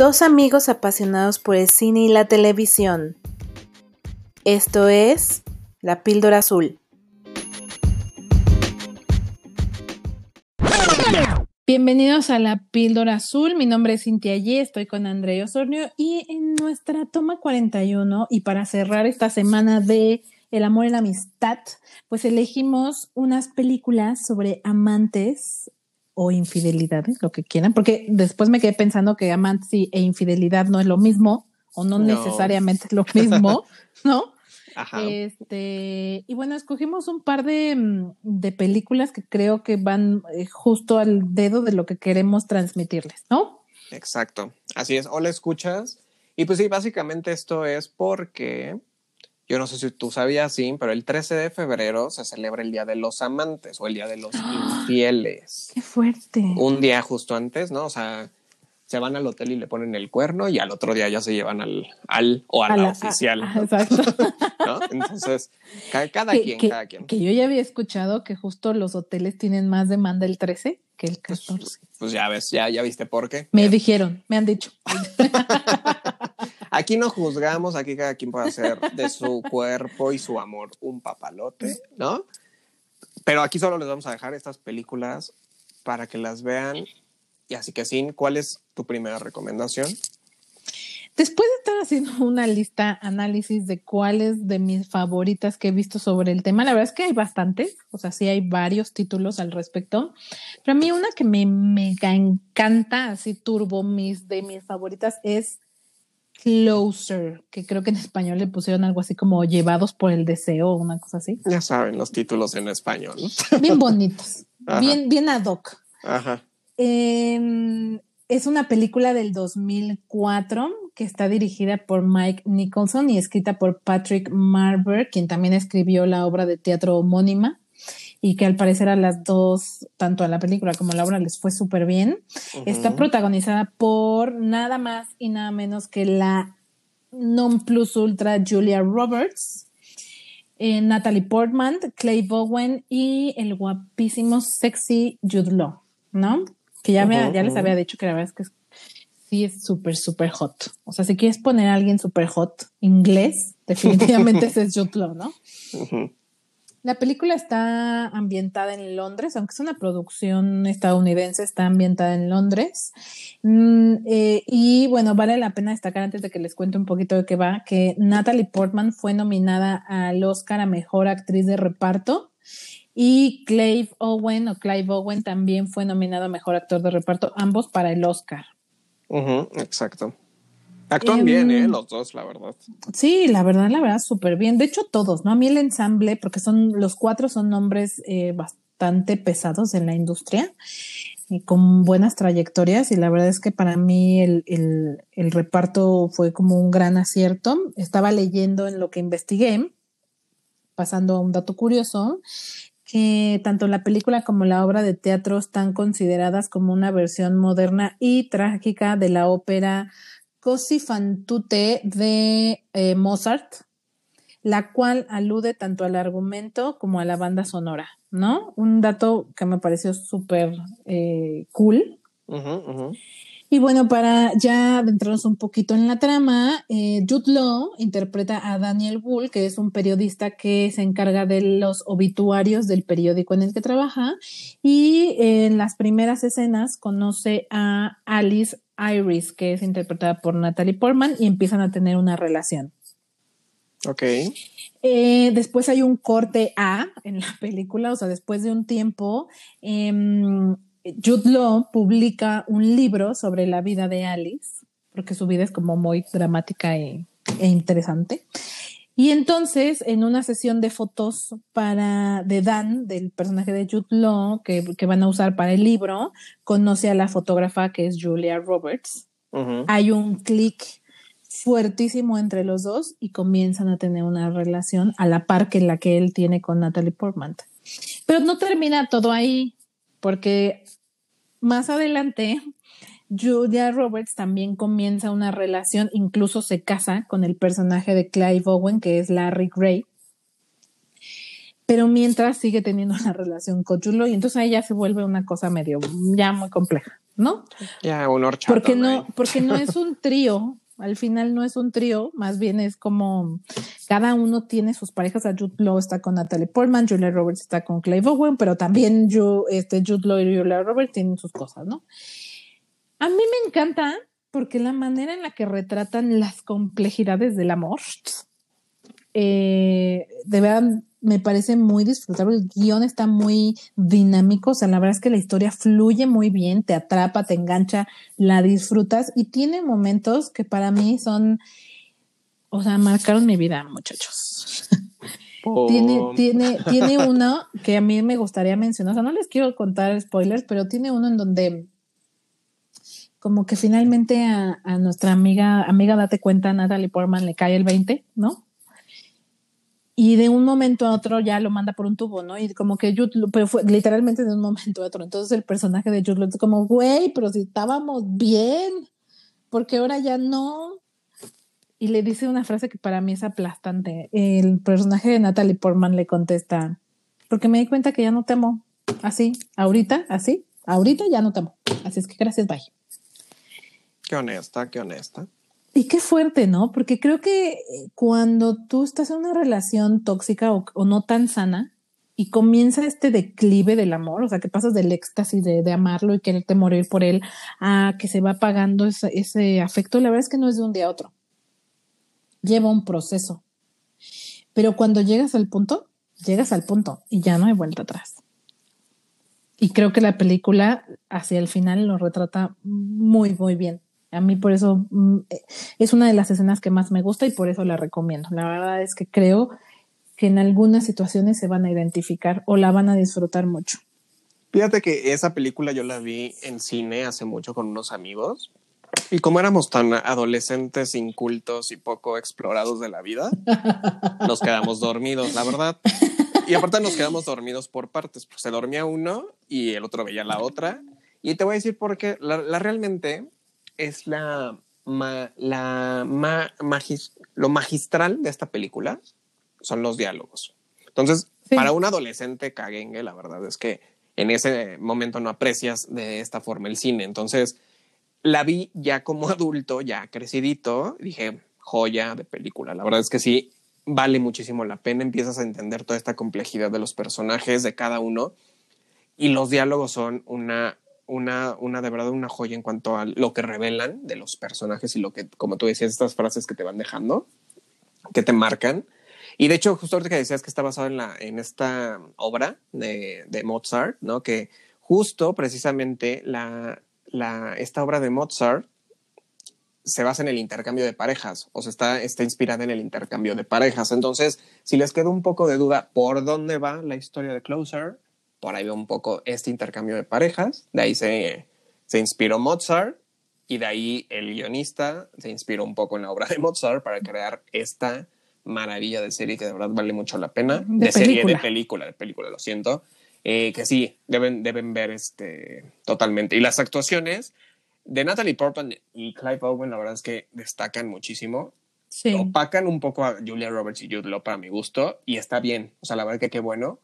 Dos amigos apasionados por el cine y la televisión. Esto es La Píldora Azul. Bienvenidos a La Píldora Azul. Mi nombre es Cintia Ye, estoy con André Osornio y en nuestra toma 41 y para cerrar esta semana de El amor y la amistad, pues elegimos unas películas sobre amantes o infidelidades, lo que quieran, porque después me quedé pensando que amantes e infidelidad no es lo mismo o no, necesariamente es lo mismo, ¿no? Ajá. Este, y bueno, escogimos un par de, mm, de películas que creo que van eh, justo al dedo de lo que queremos transmitirles, ¿no? Exacto, así es, o la escuchas. Y pues sí, básicamente esto es porque yo no sé si tú sabías, sí, pero el 13 de febrero se celebra el Día de los Amantes o el Día de los Infieles. ¡Qué fuerte! Un día justo antes, ¿no? O sea, se van al hotel y le ponen el cuerno y al otro día ya se llevan al, al o a, la, oficial. exacto. ¿no? Entonces, cada, quien, cada quien. Que yo ya había escuchado que justo los hoteles tienen más demanda el 13 que el 14. Pues, pues, ya ves, ya, ya viste por qué. Me dijeron, me han dicho. Aquí no juzgamos, aquí cada quien puede hacer de su cuerpo y su amor un papalote, ¿no? Pero aquí solo les vamos a dejar estas películas para que las vean. Y así que, Sin, ¿cuál es tu primera recomendación? Después de estar haciendo una lista, análisis de cuáles de mis favoritas que he visto sobre el tema, la verdad es que hay bastantes, o sea, sí hay varios títulos al respecto, pero a mí una que me mega encanta, así turbo, mis, de mis favoritas, es Closer, que creo que en español le pusieron algo así como Llevados por el Deseo, una cosa así. Ya saben los títulos en español. Bien bonitos, bien, bien ad hoc. Ajá. Em, es una película del 2004 que está dirigida por Mike Nicholson y escrita por Patrick Marber, quien también escribió la obra de teatro homónima y que al parecer a las dos, tanto a la película como a la obra, les fue súper bien. Está protagonizada por nada más y nada menos que la non plus ultra Julia Roberts, eh, Natalie Portman, Clay Bowen y el guapísimo sexy Jude Law, ¿no? Que ya, me, ya les había dicho que la verdad es que sí es súper, súper hot. O sea, si quieres poner a alguien súper hot inglés, definitivamente ese es Jude Law, ¿no? La película está ambientada en Londres, aunque es una producción estadounidense, está ambientada en Londres. Mm, eh, y bueno, vale la pena destacar antes de que les cuente un poquito de qué va, que Natalie Portman fue nominada al Oscar a Mejor Actriz de Reparto y Clive Owen o Clive Owen también fue nominado a Mejor Actor de Reparto, ambos para el Oscar. exacto. Actúan bien, ¿eh? Em, los dos, la verdad. Sí, la verdad, la verdad, súper bien. De hecho, todos, ¿no? A mí el ensamble, porque son, los cuatro son nombres eh, bastante pesados en la industria y con buenas trayectorias. Y la verdad es que para mí el, el, el reparto fue como un gran acierto. Estaba leyendo en lo que investigué, pasando a un dato curioso, que tanto la película como la obra de teatro están consideradas como una versión moderna y trágica de la ópera Così fan tutte de eh, Mozart, la cual alude tanto al argumento como a la banda sonora, ¿no? Un dato que me pareció súper eh, cool. Y bueno, para ya adentrarnos un poquito en la trama, eh, Jude Law interpreta a Daniel Bull, que es un periodista que se encarga de los obituarios del periódico en el que trabaja, y en las primeras escenas conoce a Alice Iris, que es interpretada por Natalie Portman, y empiezan a tener una relación. Ok. Eh, después hay un corte A en la película, o sea, después de un tiempo, em, Jude Law publica un libro sobre la vida de Alice, porque su vida es como muy dramática e, e interesante. Y entonces, en una sesión de fotos para de Dan, del personaje de Jude Law, que, van a usar para el libro, conoce a la fotógrafa que es Julia Roberts. Hay un clic fuertísimo entre los dos y comienzan a tener una relación a la par que la que él tiene con Natalie Portman. Pero no termina todo ahí, porque más adelante Julia Roberts también comienza una relación, incluso se casa con el personaje de Clive Owen, que es Larry Gray. pero mientras sigue teniendo una relación con Jude y entonces ahí ya se vuelve una cosa medio, ya muy compleja, ¿no? Ya, un Porque no, porque no es un trío, al final no es un trío, más bien es como cada uno tiene sus parejas. A Jude Law está con Natalie Portman, Julia Roberts está con Clive Owen, pero también yo, este, Jude Law y Julia Roberts tienen sus cosas, ¿no? A mí me encanta porque la manera en la que retratan las complejidades del amor, eh, de verdad me parece muy disfrutable. El guion está muy dinámico. O sea, la verdad es que la historia fluye muy bien, te atrapa, te engancha, la disfrutas y tiene momentos que para mí son, o sea, marcaron mi vida, muchachos. Tiene, tiene, tiene uno que a mí me gustaría mencionar. O sea, no les quiero contar spoilers, pero tiene uno en donde como que finalmente a, nuestra amiga, amiga, date cuenta, Natalie Portman le cae el 20, ¿no? y de un momento a otro ya lo manda por un tubo, ¿no? Y como que Jude, pero fue literalmente de un momento a otro. Entonces el personaje de Jude es como, güey, pero si estábamos bien, porque ahora ya no. Y le dice una frase que para mí es aplastante. El personaje de Natalie Portman le contesta, porque me di cuenta que ya no temo. Así, ahorita, así, ahorita ya no temo. Así es que gracias, bye. Qué honesta, qué honesta. Y qué fuerte, ¿no? Porque creo que eh, cuando tú estás en una relación tóxica o, no tan sana y comienza este declive del amor, o sea, que pasas del éxtasis de, amarlo y quererte morir por él a que se va apagando ese, ese afecto, la verdad es que no es de un día a otro. Lleva un proceso. Pero cuando llegas al punto, llegas al punto y ya no hay vuelta atrás. Y creo que la película hacia el final lo retrata muy, muy bien. A mí por eso mm, eh, es una de las escenas que más me gusta y por eso la recomiendo. La verdad es que creo que en algunas situaciones se van a identificar o la van a disfrutar mucho. Fíjate que esa película yo la vi en cine hace mucho con unos amigos y como éramos tan adolescentes, incultos y poco explorados de la vida, nos quedamos dormidos, la verdad. Y aparte nos quedamos dormidos por partes, pues se dormía uno y el otro veía la otra. Y te voy a decir por qué, la realmente es la, la lo magistral de esta película son los diálogos. Entonces, para un adolescente caguengue, la verdad es que en ese momento no aprecias de esta forma el cine. Entonces, la vi ya como adulto, ya crecidito, dije, joya de película. La verdad es que sí, vale muchísimo la pena. Empiezas a entender toda esta complejidad de los personajes, de cada uno. Y los diálogos son una una, una de verdad una joya en cuanto a lo que revelan de los personajes y lo que, como tú decías, estas frases que te van dejando, que te marcan. Y de hecho, justo ahorita que decías que está basado en, la, en esta obra de, Mozart, ¿no? Que justo precisamente la, la, esta obra de Mozart se basa en el intercambio de parejas, o sea, está, está inspirada en el intercambio de parejas. Entonces, si les queda un poco de duda por dónde va la historia de Closer, por ahí veo un poco este intercambio de parejas. De ahí se, se inspiró Mozart y de ahí el guionista se inspiró un poco en la obra de Mozart para crear esta maravilla de serie que de verdad vale mucho la pena. De, serie, de película, de película, lo siento. Eh, que sí, deben, deben ver este, totalmente. Y las actuaciones de Natalie Portman y Clive Owen, la verdad es que destacan muchísimo. Sí. Opacan un poco a Julia Roberts y Jude Law para mi gusto y está bien. O sea, la verdad que qué bueno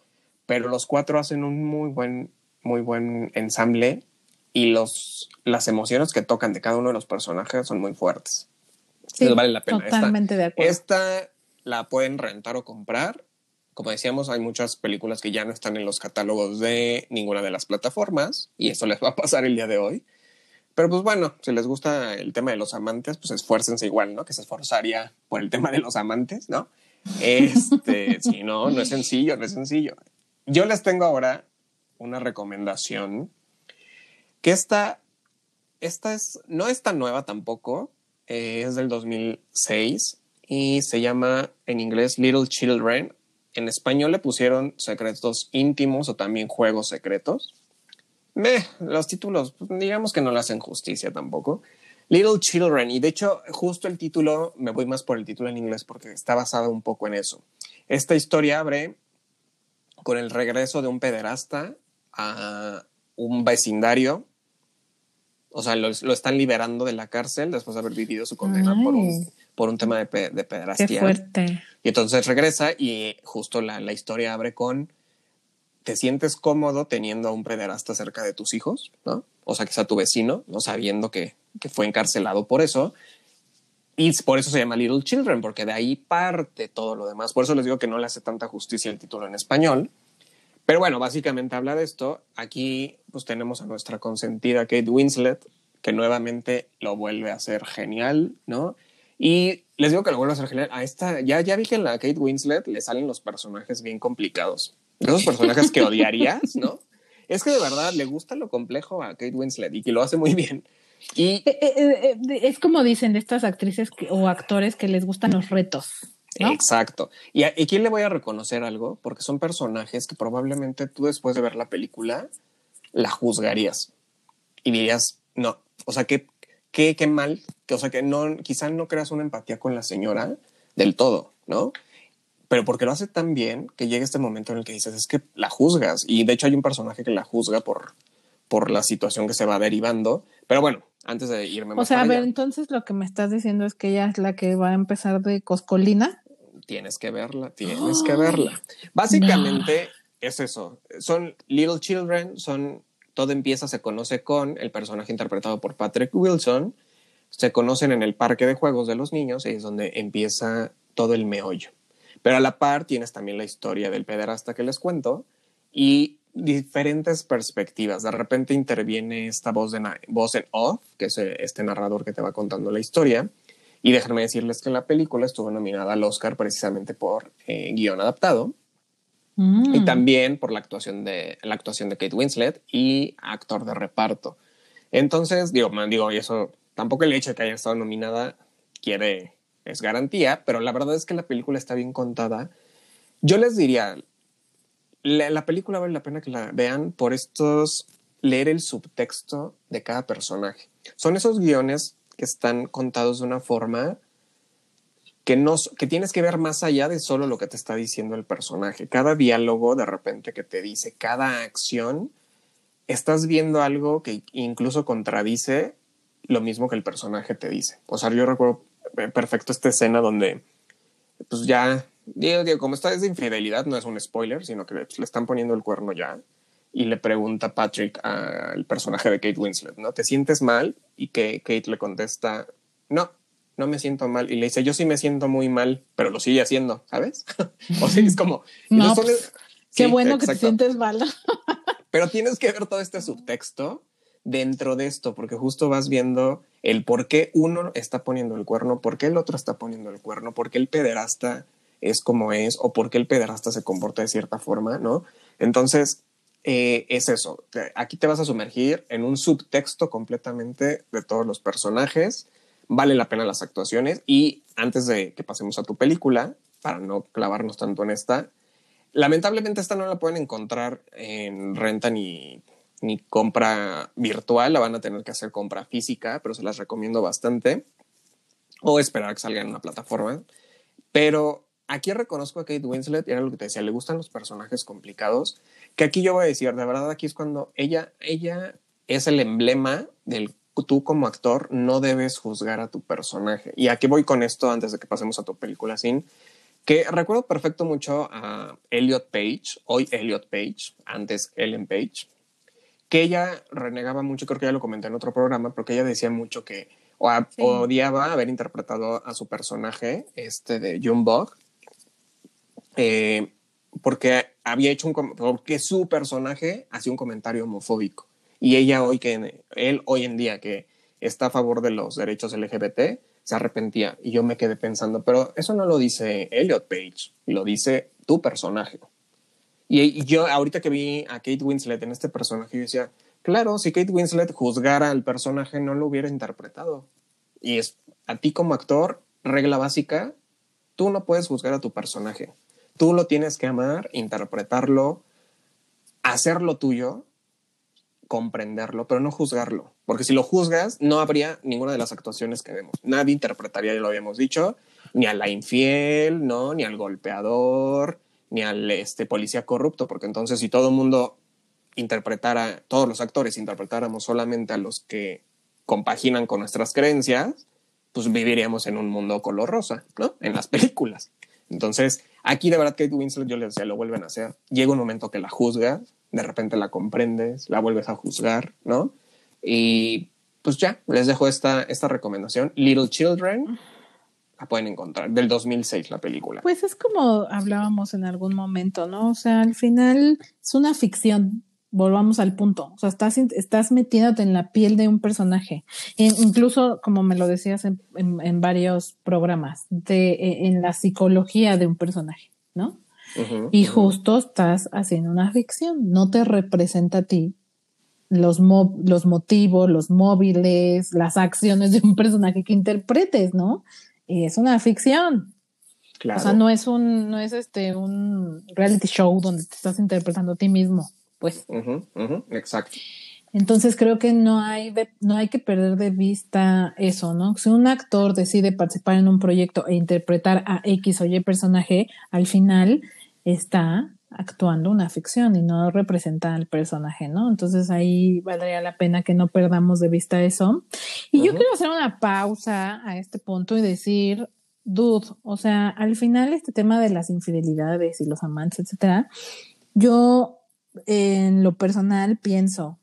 pero los cuatro hacen un muy buen, muy buen ensamble y los, las emociones que tocan de cada uno de los personajes son muy fuertes. Sí, vale la pena. Totalmente de acuerdo. Esta la pueden rentar o comprar. Como decíamos, hay muchas películas que ya no están en los catálogos de ninguna de las plataformas y eso les va a pasar el día de hoy. Pero pues bueno, si les gusta el tema de los amantes, pues esfuércense igual, ¿no? Que se esforzaría por el tema de los amantes, ¿no? Este, si no, no es sencillo, no es sencillo. Yo les tengo ahora una recomendación que esta, esta es, no es tan nueva tampoco, eh, es del 2006 y se llama en inglés Little Children. En español le pusieron secretos íntimos o también juegos secretos. Meh, los títulos, pues, digamos que no le hacen justicia tampoco. Little Children, y de hecho, justo el título, me voy más por el título en inglés porque está basado un poco en eso. Esta historia abre con el regreso de un pederasta a un vecindario. O sea, lo, están liberando de la cárcel después de haber vivido su condena por un, por un tema de, de pederastía. Qué fuerte. Y entonces regresa y justo la, la historia abre con, ¿te sientes cómodo teniendo a un pederasta cerca de tus hijos? ¿no? O sea, que sea tu vecino, no sabiendo que, que fue encarcelado por eso. Y por eso se llama Little Children, porque de ahí parte todo lo demás. Por eso les digo que no le hace tanta justicia el título en español. Pero bueno, básicamente habla de esto. Aquí pues tenemos a nuestra consentida Kate Winslet, que nuevamente lo vuelve a hacer genial, ¿no? Y les digo que lo vuelve a hacer genial. A esta, ya, ya vi que en la Kate Winslet le salen los personajes bien complicados. Esos personajes que odiarías, ¿no? Es que de verdad le gusta lo complejo a Kate Winslet y que lo hace muy bien. Y eh, eh, eh, es como dicen de estas actrices o actores que les gustan los retos. Exacto. Y a quién le voy a reconocer algo, porque son personajes que probablemente tú después de ver la película la juzgarías y dirías, no, o sea, qué, qué, qué mal, que, o sea, que no, quizá no creas una empatía con la señora del todo, ¿no? Pero porque lo hace tan bien que llega este momento en el que dices, es que la juzgas. Y de hecho hay un personaje que la juzga por, por la situación que se va derivando. Pero bueno, antes de irme O sea, a ver, entonces lo que me estás diciendo es que ella es la que va a empezar de coscolina. Tienes que verla, tienes que verla. Básicamente es eso. Son Little Children, son todo empieza, se conoce con el personaje interpretado por Patrick Wilson. Se conocen en el parque de juegos de los niños y es donde empieza todo el meollo. Pero a la par tienes también la historia del pederasta que les cuento y diferentes perspectivas. De repente interviene esta voz, de voz en off, que es eh, este narrador que te va contando la historia. Y déjenme decirles que la película estuvo nominada al Oscar precisamente por eh, guion adaptado. Y mm. también por la actuación, de, la actuación de Kate Winslet y actor de reparto. Entonces, digo, man, digo, y eso tampoco el hecho de que haya estado nominada quiere, es garantía, pero la verdad es que la película está bien contada. Yo les diría, la, la película vale la pena que la vean por estos, leer el subtexto de cada personaje. Son esos guiones que están contados de una forma que, no, que tienes que ver más allá de solo lo que te está diciendo el personaje. Cada diálogo de repente que te dice, cada acción, estás viendo algo que incluso contradice lo mismo que el personaje te dice. O sea, yo recuerdo perfecto esta escena donde, pues ya, digo, digo como esta es de infidelidad, no es un spoiler, sino que le están poniendo el cuerno ya. Y le pregunta Patrick al personaje de Kate Winslet, ¿no? ¿Te sientes mal? Y que Kate le contesta, no, no me siento mal. Y le dice, yo sí me siento muy mal, pero lo sigue haciendo, ¿sabes? o sea, es como... No, pues, qué bueno que te sientes mal. pero tienes que ver todo este subtexto dentro de esto, porque justo vas viendo el por qué uno está poniendo el cuerno, por qué el otro está poniendo el cuerno, por qué el pederasta es como es, o por qué el pederasta se comporta de cierta forma, ¿no? Entonces, eh, es eso. Aquí te vas a sumergir en un subtexto completamente de todos los personajes vale la pena las actuaciones y antes de que pasemos a tu película, para no clavarnos tanto en esta, lamentablemente esta no la pueden encontrar en renta ni, ni compra virtual, la van a tener que hacer compra física, pero se las recomiendo bastante, o esperar a que salga en una plataforma. Pero aquí reconozco a Kate Winslet, era lo que te decía, le gustan los personajes complicados, que aquí yo voy a decir, de verdad aquí es cuando ella, ella es el emblema del tú como actor no debes juzgar a tu personaje. Y aquí voy con esto antes de que pasemos a tu película sin que recuerdo perfecto mucho a Elliot Page, hoy Elliot Page, antes Ellen Page, que ella renegaba mucho, creo que ya lo comenté en otro programa, porque ella decía mucho que odiaba haber interpretado a su personaje, este de Junebug, eh, porque había hecho un porque su personaje hacía un comentario homofóbico. Y ella hoy que, él hoy en día que está a favor de los derechos LGBT, se arrepentía. Y yo me quedé pensando, pero eso no lo dice Elliot Page, lo dice tu personaje. Y, yo ahorita que vi a Kate Winslet en este personaje, yo decía, claro, si Kate Winslet juzgara al personaje, no lo hubiera interpretado. Y es a ti como actor, regla básica, tú no puedes juzgar a tu personaje. Tú lo tienes que amar, interpretarlo, hacerlo tuyo comprenderlo, pero no juzgarlo. Porque si lo juzgas, no habría ninguna de las actuaciones que vemos. Nadie interpretaría, ya lo habíamos dicho, ni a la infiel, ¿no? Ni al golpeador, ni al este, policía corrupto, porque entonces si todo el mundo interpretara, todos los actores interpretáramos solamente a los que compaginan con nuestras creencias, pues viviríamos en un mundo color rosa, ¿no? En las películas. Entonces, aquí de verdad Kate Winslet, yo les decía, lo vuelven a hacer. Llega un momento que la juzgas, de repente la comprendes, la vuelves a juzgar, ¿no? Y pues ya, les dejo esta, esta recomendación. Little Children, la pueden encontrar, del 2006 la película. Pues es como hablábamos en algún momento, ¿no? O sea, al final es una ficción, volvamos al punto. O sea, estás, estás metiéndote en la piel de un personaje. incluso, como me lo decías en, en, varios programas, de, e, en la psicología de un personaje, ¿no? y justo estás haciendo una ficción. No te representa a ti los, los motivos, los móviles, las acciones de un personaje que interpretes, ¿no? Y es una ficción. Claro. O sea, no es un, no es este, un reality show donde te estás interpretando a ti mismo pues. exacto. Entonces creo que no hay, no hay que perder de vista eso, ¿no? Si un actor decide participar en un proyecto e interpretar a X o Y personaje, al final está actuando una ficción y no representa al personaje, ¿no? Entonces ahí valdría la pena que no perdamos de vista eso. Y yo quiero hacer una pausa a este punto y decir, dude, o sea, al final este tema de las infidelidades y los amantes, etcétera, yo en lo personal pienso,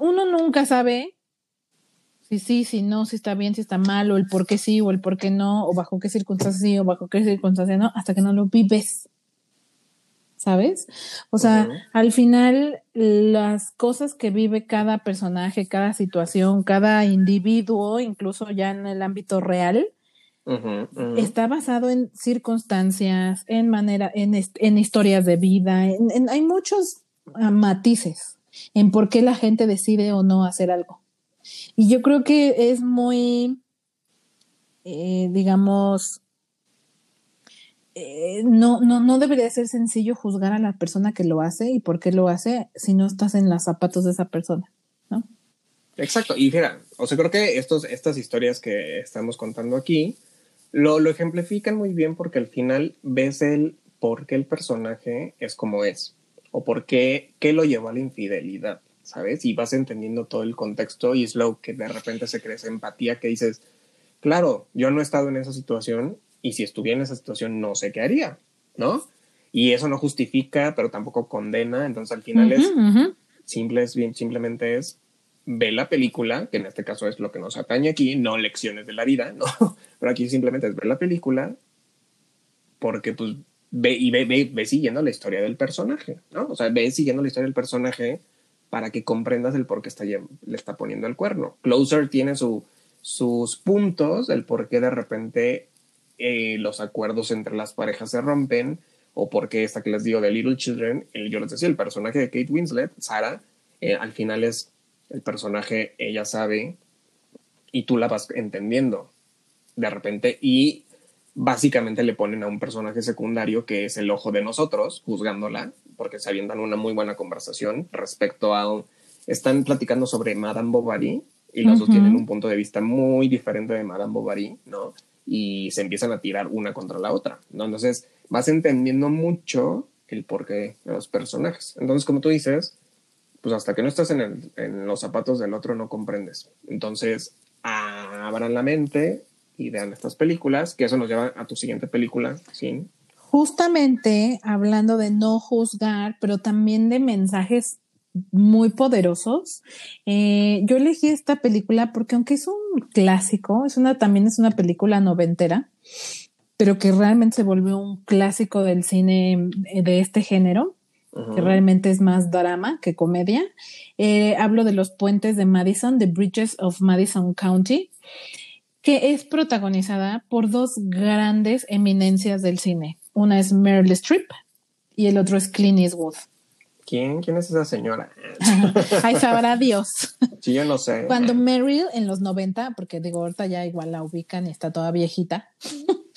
uno nunca sabe si sí, si no, si está bien, si está mal, o el por qué sí, o el por qué no, o bajo qué circunstancias sí, o bajo qué circunstancias no, hasta que no lo vives. ¿Sabes? O sea, al final las cosas que vive cada personaje, cada situación, cada individuo, incluso ya en el ámbito real, Está basado en circunstancias, en manera, en, en historias de vida, en, hay muchos ah, matices en por qué la gente decide o no hacer algo. Y yo creo que es muy, eh, digamos, eh, no, no, no debería ser sencillo juzgar a la persona que lo hace y por qué lo hace si no estás en los zapatos de esa persona, ¿no? Exacto. Y mira, o sea, creo que estos, estas historias que estamos contando aquí, lo, lo ejemplifican muy bien porque al final ves el por qué el personaje es como es o por qué, qué lo llevó a la infidelidad, ¿sabes? Y vas entendiendo todo el contexto y es lo que de repente se crece empatía que dices, claro, yo no he estado en esa situación y si estuviera en esa situación no sé qué haría, ¿no? Y eso no justifica, pero tampoco condena, entonces al final es simple, es bien, simplemente es ve la película, que en este caso es lo que nos atañe aquí, no lecciones de la vida, ¿no? Pero aquí simplemente es ver la película porque pues ve y ve, ve, siguiendo la historia del personaje, ¿no? O sea, ve siguiendo la historia del personaje para que comprendas el por qué está, le está poniendo el cuerno. Closer tiene su, sus puntos, el por qué de repente eh, los acuerdos entre las parejas se rompen, o por qué esta que les digo de Little Children, el, yo les decía, el personaje de Kate Winslet, Sara, eh, al final es el personaje, ella sabe y tú la vas entendiendo de repente y básicamente le ponen a un personaje secundario que es el ojo de nosotros, juzgándola, porque se avientan una muy buena conversación respecto a... Están platicando sobre Madame Bovary y los dos tienen un punto de vista muy diferente de Madame Bovary, ¿no? Y se empiezan a tirar una contra la otra, ¿no? Entonces vas entendiendo mucho el porqué de los personajes. Entonces, como tú dices, pues hasta que no estás en, los zapatos del otro no comprendes. Entonces, abran la mente y vean estas películas, que eso nos lleva a tu siguiente película, ¿sí? Justamente hablando de no juzgar, pero también de mensajes muy poderosos. Eh, yo elegí esta película porque aunque es un clásico, es una, también es una película noventera, pero que realmente se volvió un clásico del cine de este género que realmente es más drama que comedia. Eh, hablo de los puentes de Madison, The Bridges of Madison County, que es protagonizada por dos grandes eminencias del cine. Una es Meryl Streep y el otro es Clint Eastwood. ¿Quién? ¿Quién es esa señora? Ay, sabrá Dios. Sí, yo no sé. Cuando Meryl en los 90, porque digo, ahorita ya igual la ubican y está toda viejita.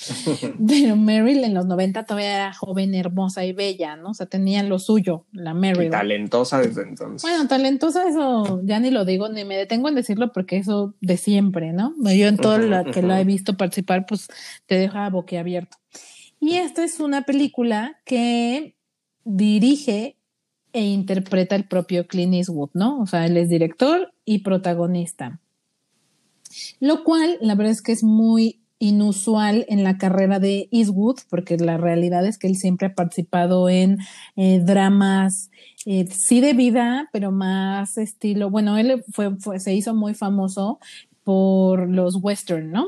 Pero Meryl en los 90 todavía era joven, hermosa y bella, ¿no? O sea, tenía lo suyo, la Meryl. talentosa desde entonces. Bueno, talentosa, eso ya ni lo digo, ni me detengo en decirlo porque eso de siempre, ¿no? Yo en todo lo que la he visto participar, pues te deja boquiabierto. Y esta es una película que dirige e interpreta el propio Clint Eastwood, ¿no? O sea, él es director y protagonista. Lo cual, la verdad es que es muy inusual en la carrera de Eastwood, porque la realidad es que él siempre ha participado en eh, dramas, eh, sí de vida, pero más estilo, bueno, él fue, se hizo muy famoso por los western, ¿no?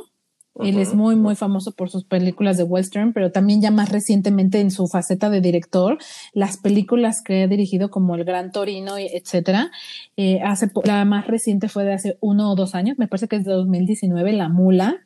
Él es muy, muy famoso por sus películas de western, pero también ya más recientemente en su faceta de director, las películas que ha dirigido como El Gran Torino, etcétera. Eh, hace, la más reciente fue de hace uno o dos años, me parece que es de 2019, La Mula.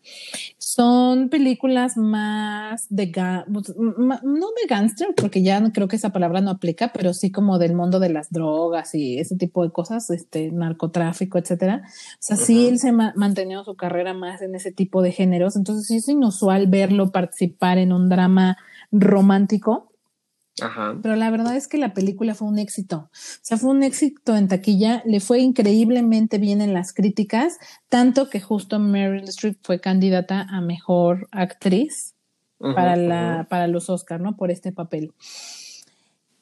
Son películas más de, pues, no de gangster, porque ya creo que esa palabra no aplica, pero sí como del mundo de las drogas y ese tipo de cosas, este, narcotráfico, etcétera. O sea, sí él se ha mantenido su carrera más en ese tipo de género entonces sí es inusual verlo participar en un drama romántico. Ajá. Pero la verdad es que la película fue un éxito. O sea, fue un éxito en taquilla, le fue increíblemente bien en las críticas, tanto que justo Meryl Streep fue candidata a mejor actriz para, la, para los Oscars, ¿no? Por este papel.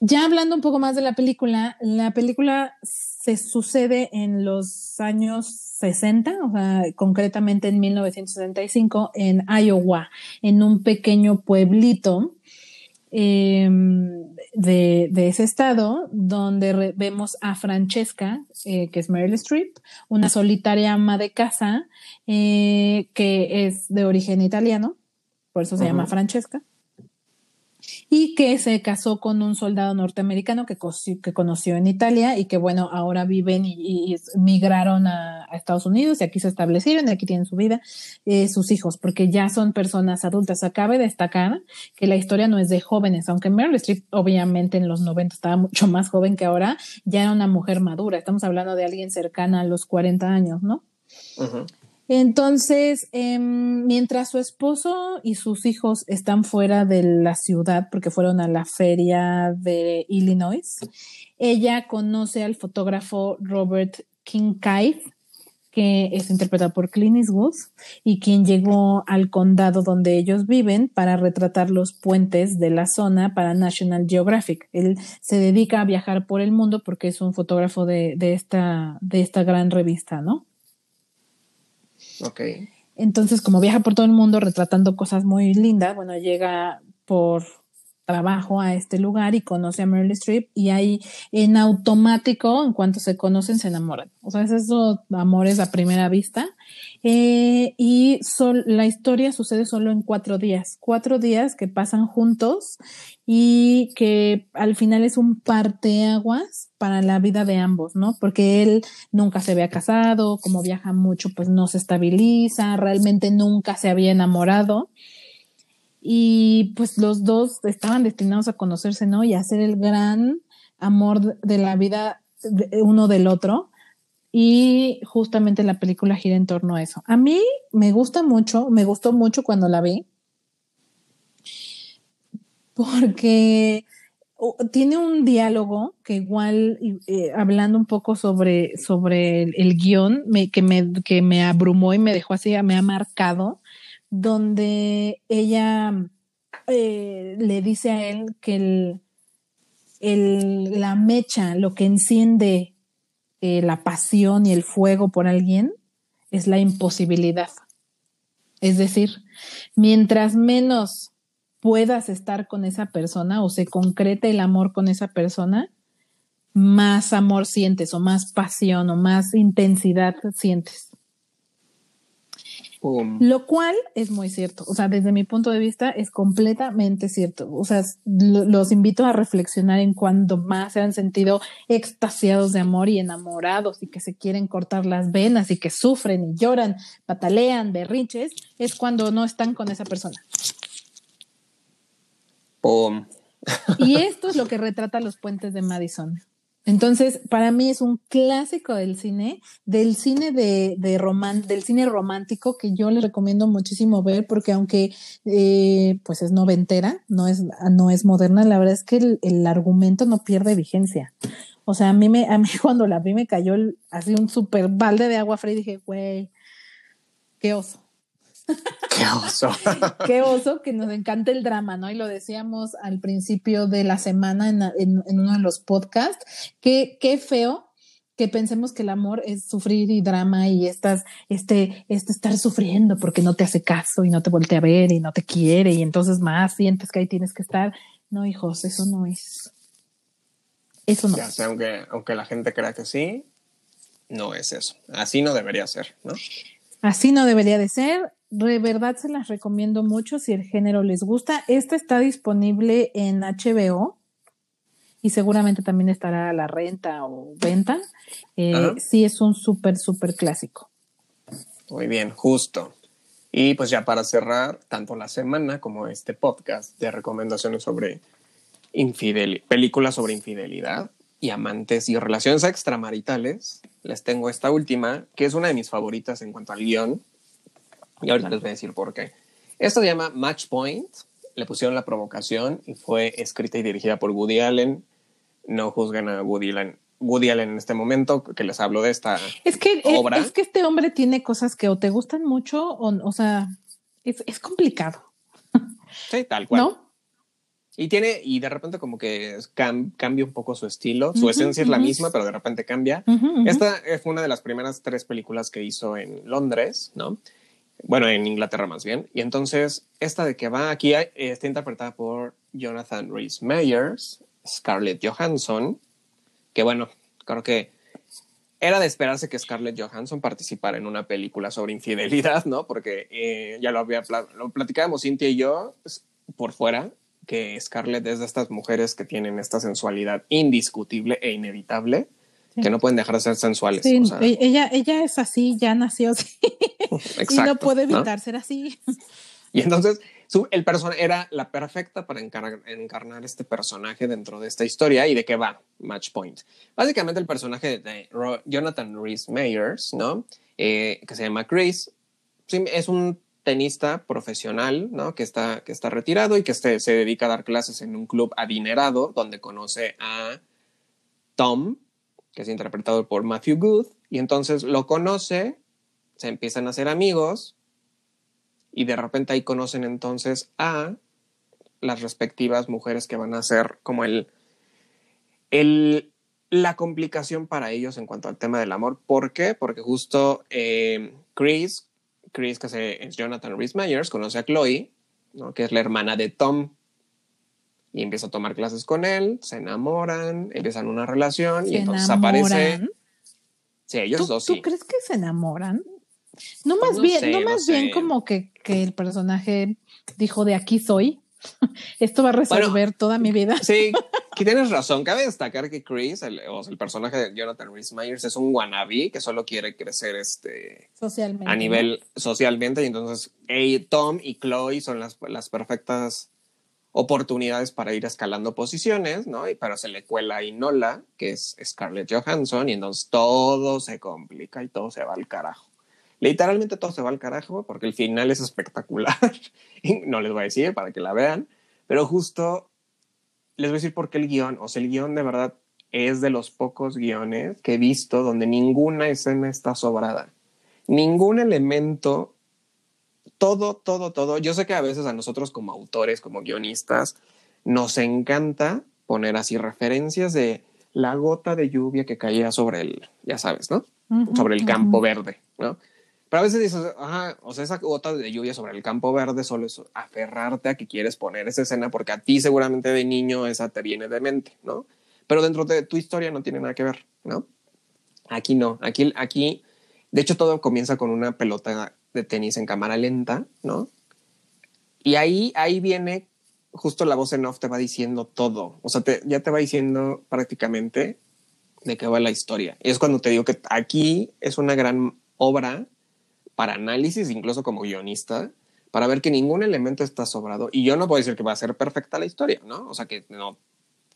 Ya hablando un poco más de la película, la película se sucede en los años 60, o sea, concretamente en 1965, en Iowa, en un pequeño pueblito em, de, ese estado, donde vemos a Francesca, eh, que es Meryl Streep, una solitaria ama de casa eh, que es de origen italiano, por eso se llama Francesca y que se casó con un soldado norteamericano que, que conoció en Italia y que, bueno, ahora viven y, migraron a, Estados Unidos y aquí se establecieron y aquí tienen su vida, eh, sus hijos, porque ya son personas adultas. Acabe de destacar que la historia no es de jóvenes, aunque Meryl Streep obviamente en los 90 estaba mucho más joven que ahora, ya era una mujer madura. Estamos hablando de alguien cercana a los 40 años, ¿no? Entonces, em, mientras su esposo y sus hijos están fuera de la ciudad porque fueron a la feria de Illinois, ella conoce al fotógrafo Robert Kincaid, que es interpretado por Clint Eastwood y quien llegó al condado donde ellos viven para retratar los puentes de la zona para National Geographic. Él se dedica a viajar por el mundo porque es un fotógrafo de, de, esta, de esta gran revista, ¿no? Ok. Entonces, como viaja por todo el mundo retratando cosas muy lindas, bueno, llega por trabajo a este lugar y conoce a Meryl Streep y ahí en automático, en cuanto se conocen, se enamoran. O sea, es eso, amores a primera vista. Eh, y la historia sucede solo en cuatro días, cuatro días que pasan juntos y que al final es un parteaguas para la vida de ambos, ¿no? Porque él nunca se había casado, como viaja mucho, pues no se estabiliza, realmente nunca se había enamorado y pues los dos estaban destinados a conocerse, ¿no? Y a ser el gran amor de la vida uno del otro. Y justamente la película gira en torno a eso. A mí me gusta mucho, me gustó mucho cuando la vi, porque tiene un diálogo que igual, eh, hablando un poco sobre, sobre el, guion, que, me, que me abrumó y me dejó así, me ha marcado, donde ella eh, le dice a él que el, la mecha, lo que enciende eh, la pasión y el fuego por alguien, es la imposibilidad. Es decir, mientras menos puedas estar con esa persona o se concrete el amor con esa persona, más amor sientes o más pasión o más intensidad sientes. Lo cual es muy cierto. O sea, desde mi punto de vista es completamente cierto. O sea, los invito a reflexionar en cuando más se han sentido extasiados de amor y enamorados y que se quieren cortar las venas y que sufren y lloran, patalean, berrinches, es cuando no están con esa persona. y esto es lo que retrata los puentes de Madison. Entonces, para mí es un clásico del cine, del cine de, de del cine romántico que yo les recomiendo muchísimo ver porque aunque eh, pues es noventera, no es, no es moderna, la verdad es que el, argumento no pierde vigencia. O sea, a mí me, a mí cuando la vi me cayó así un super balde de agua fría y dije, güey, qué oso. Qué oso. Qué oso que nos encanta el drama, ¿no? Y lo decíamos al principio de la semana en, uno de los podcasts. Qué, qué feo que pensemos que el amor es sufrir y drama y estás, este, este estar sufriendo porque no te hace caso y no te voltea a ver y no te quiere y entonces más sientes que ahí tienes que estar. No, hijos, eso no es. Eso no. Ya aunque, aunque la gente crea que sí, no es eso. Así no debería ser, ¿no? Así no debería de ser. De verdad se las recomiendo mucho si el género les gusta. Esta está disponible en HBO y seguramente también estará a la renta o venta. Eh, sí, es un súper, súper clásico. Muy bien, justo. Y pues ya para cerrar, tanto la semana como este podcast de recomendaciones sobre películas sobre infidelidad y amantes y relaciones extramaritales, les tengo esta última, que es una de mis favoritas en cuanto al guion. Y ahorita les voy a decir por qué. Esto se llama Match Point. Le pusieron la provocación y fue escrita y dirigida por Woody Allen. No juzguen a Woody Allen, Woody Allen en este momento, que les hablo de esta es que, obra. Es, que este hombre tiene cosas que o te gustan mucho o, o sea, es, es complicado. Sí, tal cual. ¿No? Y tiene, y de repente como que cambia un poco su estilo, su esencia es la misma, pero de repente cambia. Esta fue una de las primeras tres películas que hizo en Londres, ¿no? Bueno, en Inglaterra más bien. Y entonces, esta de que va aquí está interpretada por Jonathan Rhys Meyers, Scarlett Johansson, que bueno, creo que era de esperarse que Scarlett Johansson participara en una película sobre infidelidad, ¿no? Porque eh, ya lo había lo platicábamos Cintia y yo pues, por fuera, que Scarlett es de estas mujeres que tienen esta sensualidad indiscutible e inevitable, que no pueden dejar de ser sensuales. Sí, e-, ella, ella es así, ya nació así. y no puede evitar ser así. Y entonces el personaje era la perfecta para encarnar, este personaje dentro de esta historia y de qué va Match Point. Básicamente el personaje de Jonathan Rhys Meyers, ¿no? Eh, que se llama Chris, es un tenista profesional, ¿no? Que está, que está retirado y que este, se dedica a dar clases en un club adinerado donde conoce a Tom, que es interpretado por Matthew Good, y entonces lo conoce, se empiezan a hacer amigos y de repente ahí conocen entonces a las respectivas mujeres que van a ser como el, el la complicación para ellos en cuanto al tema del amor. ¿Por qué? Porque justo eh, Chris Chris, que es Jonathan Rhys Meyers, conoce a Chloe, ¿no? que es la hermana de Tom, y empieza a tomar clases con él, se enamoran, empiezan una relación y entonces aparece. Sí, ellos dos sí. ¿Tú crees que se enamoran? No pues más bien, no más bien como que, que, el personaje dijo de aquí soy. Esto va a resolver toda mi vida. Sí, que tienes razón. Cabe destacar que Chris, el, el personaje de Jonathan Rhys Myers, es un wannabe que solo quiere crecer este, socialmente. A nivel socialmente. Y entonces Tom y Chloe son las, las perfectas oportunidades para ir escalando posiciones, ¿no? Y pero se le cuela a Nola, que es Scarlett Johansson, y entonces todo se complica y todo se va al carajo. Literalmente todo se va al carajo porque el final es espectacular. no les voy a decir para que la vean, pero justo les voy a decir por qué el guion, o sea, el guion de verdad es de los pocos guiones que he visto donde ninguna escena está sobrada. Ningún elemento, todo, todo, todo. Yo sé que a veces a nosotros como autores, como guionistas, nos encanta poner así referencias de la gota de lluvia que caía sobre el, ya sabes, ¿no? sobre el campo verde, ¿no? Pero a veces dices, ajá, o sea, esa gota de lluvia sobre el campo verde solo es aferrarte a que quieres poner esa escena porque a ti seguramente de niño esa te viene de mente, ¿no? Pero dentro de tu historia no tiene nada que ver, ¿no? Aquí no, aquí, aquí, de hecho todo comienza con una pelota de tenis en cámara lenta, ¿no? Y ahí, ahí viene justo la voz en off te va diciendo todo, o sea, ya te va diciendo prácticamente de qué va la historia. Y es cuando te digo que aquí es una gran obra para análisis, incluso como guionista, para ver que ningún elemento está sobrado. Y yo no puedo decir que va a ser perfecta la historia, ¿no? O sea, que no,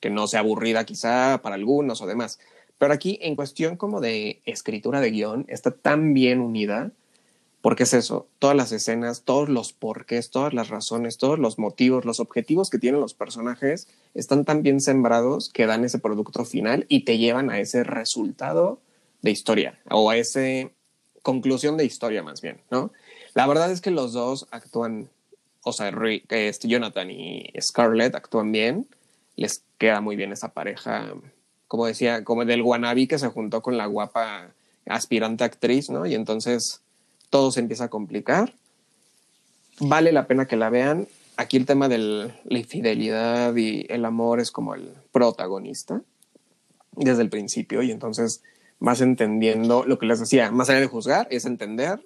que no sea aburrida quizá para algunos o demás. Pero aquí, en cuestión como de escritura de guion, está tan bien unida, porque es eso, todas las escenas, todos los porqués, todas las razones, todos los motivos, los objetivos que tienen los personajes, están tan bien sembrados que dan ese producto final y te llevan a ese resultado de historia o a ese conclusión de historia más bien, ¿no? La verdad es que los dos actúan, o sea, este Jonathan y Scarlett actúan bien, les queda muy bien esa pareja como decía, como del wannabe que se juntó con la guapa aspirante actriz, ¿no? Y entonces todo se empieza a complicar. Vale la pena que la vean. Aquí el tema de la infidelidad y el amor es como el protagonista desde el principio y entonces vas entendiendo lo que les decía, más allá de juzgar, es entender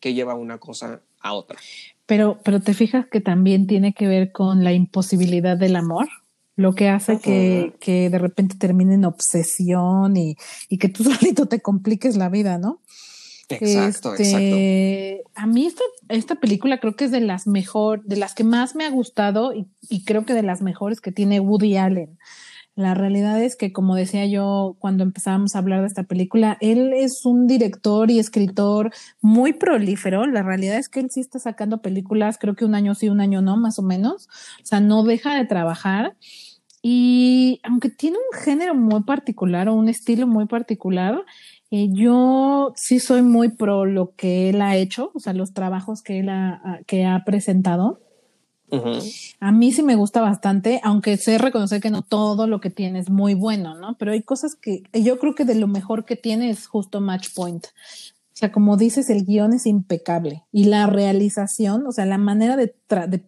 que lleva una cosa a otra. Pero, pero te fijas que también tiene que ver con la imposibilidad del amor, lo que hace que, que de repente termine en obsesión y, y que tú solito te compliques la vida, ¿no? Exacto, este, exacto. A mí esta, esta película creo que es de las mejor, de las que más me ha gustado y, y, creo que de las mejores que tiene Woody Allen. La realidad es que, como decía yo cuando empezábamos a hablar de esta película, él es un director y escritor muy prolífero. La realidad es que él sí está sacando películas, creo que un año sí, un año no, más o menos. O sea, no deja de trabajar. Y aunque tiene un género muy particular o un estilo muy particular, eh, yo sí soy muy pro lo que él ha hecho, o sea, los trabajos que él ha, presentado. A mí sí me gusta bastante, aunque sé reconocer que no todo lo que tiene es muy bueno, ¿no? Pero hay cosas que yo creo que de lo mejor que tiene es justo Match Point. O sea, como dices, el guion es impecable y la realización, o sea, la manera de,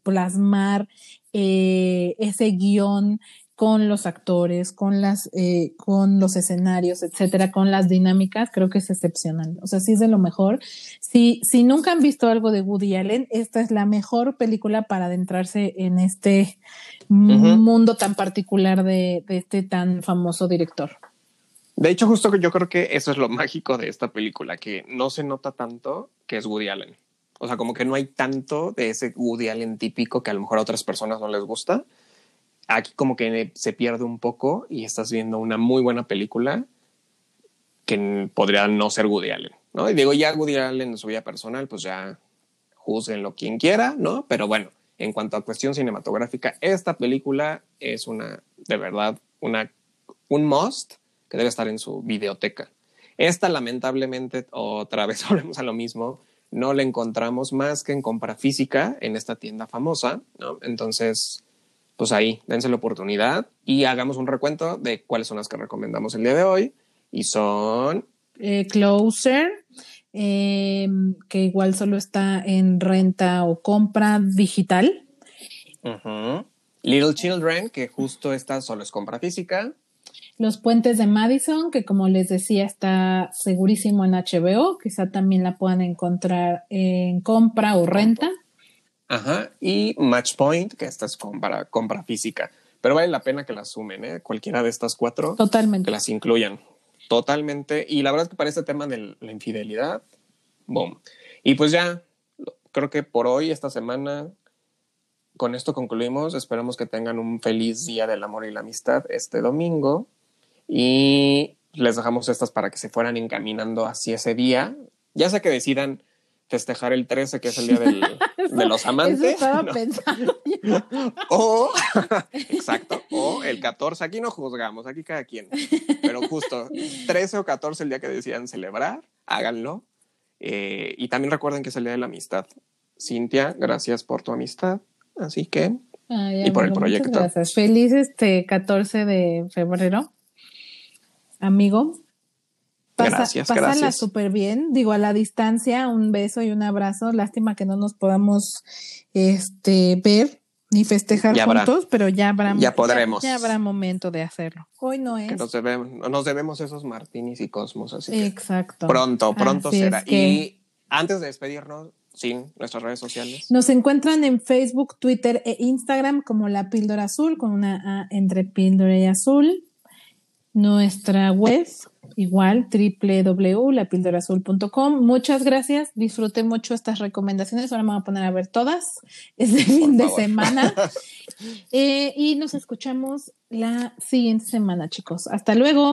plasmar eh, ese guion con los actores, con las, eh, con los escenarios, etcétera, con las dinámicas, creo que es excepcional. O sea, sí es de lo mejor. Si, si nunca han visto algo de Woody Allen, esta es la mejor película para adentrarse en este mundo tan particular de, de este tan famoso director. De hecho, justo que yo creo que eso es lo mágico de esta película, que no se nota tanto que es Woody Allen. O sea, como que no hay tanto de ese Woody Allen típico que a lo mejor a otras personas no les gusta aquí como que se pierde un poco y estás viendo una muy buena película que podría no ser Woody Allen, ¿no? Y digo, ya Woody Allen en su vida personal, pues ya juzguenlo quien quiera, ¿no? Pero bueno, en cuanto a cuestión cinematográfica, esta película es una, de verdad, una, un must que debe estar en su videoteca. Esta, lamentablemente, otra vez volvemos a lo mismo, no la encontramos más que en compra física en esta tienda famosa, ¿no? Entonces, pues ahí, dense la oportunidad y hagamos un recuento de cuáles son las que recomendamos el día de hoy. Y son... Eh, Closer, em, que igual solo está en renta o compra digital. Little Children, que justo está solo es compra física. Los Puentes de Madison, que como les decía está segurísimo en HBO, quizá también la puedan encontrar en compra o renta. Ajá, y Match Point, que esta es para compra física. Pero vale la pena que las sumen, ¿eh? Cualquiera de estas cuatro. Totalmente. Que las incluyan. Totalmente. Y la verdad es que para este tema de la infidelidad, boom. Y pues ya, creo que por hoy, esta semana, con esto concluimos. Esperamos que tengan un feliz día del amor y la amistad este domingo. Y les dejamos estas para que se fueran encaminando hacia ese día. Ya sea que decidan festejar el 13, que es el día de los amantes. Eso estaba pensando. o, exacto, o el 14, aquí no juzgamos, aquí cada quien. Pero justo 13 o 14, el día que decían celebrar, háganlo. Eh, y también recuerden que es el día de la amistad. Cintia, gracias por tu amistad. Así que, y por el proyecto. Gracias. Feliz este 14 de febrero, amigo gracias, pásala súper bien. Digo, a la distancia, un beso y un abrazo. Lástima que no nos podamos este, ver ni festejar juntos, pero ya habrá, ya, podremos. Ya, habrá momento de hacerlo. Hoy no es. Que nos debemos, nos debemos esos Martinis y Cosmos, así Exacto. pronto, pronto será. Y antes de despedirnos, sin nuestras redes sociales. Nos encuentran en Facebook, Twitter e Instagram como La Píldora Azul, con una A entre Píldora y Azul. Nuestra web, igual, www.lapildorazul.com. Muchas gracias. Disfruté mucho estas recomendaciones. Ahora me voy a poner a ver todas. Es de fin de semana. Eh, y nos escuchamos la siguiente semana, chicos. Hasta luego.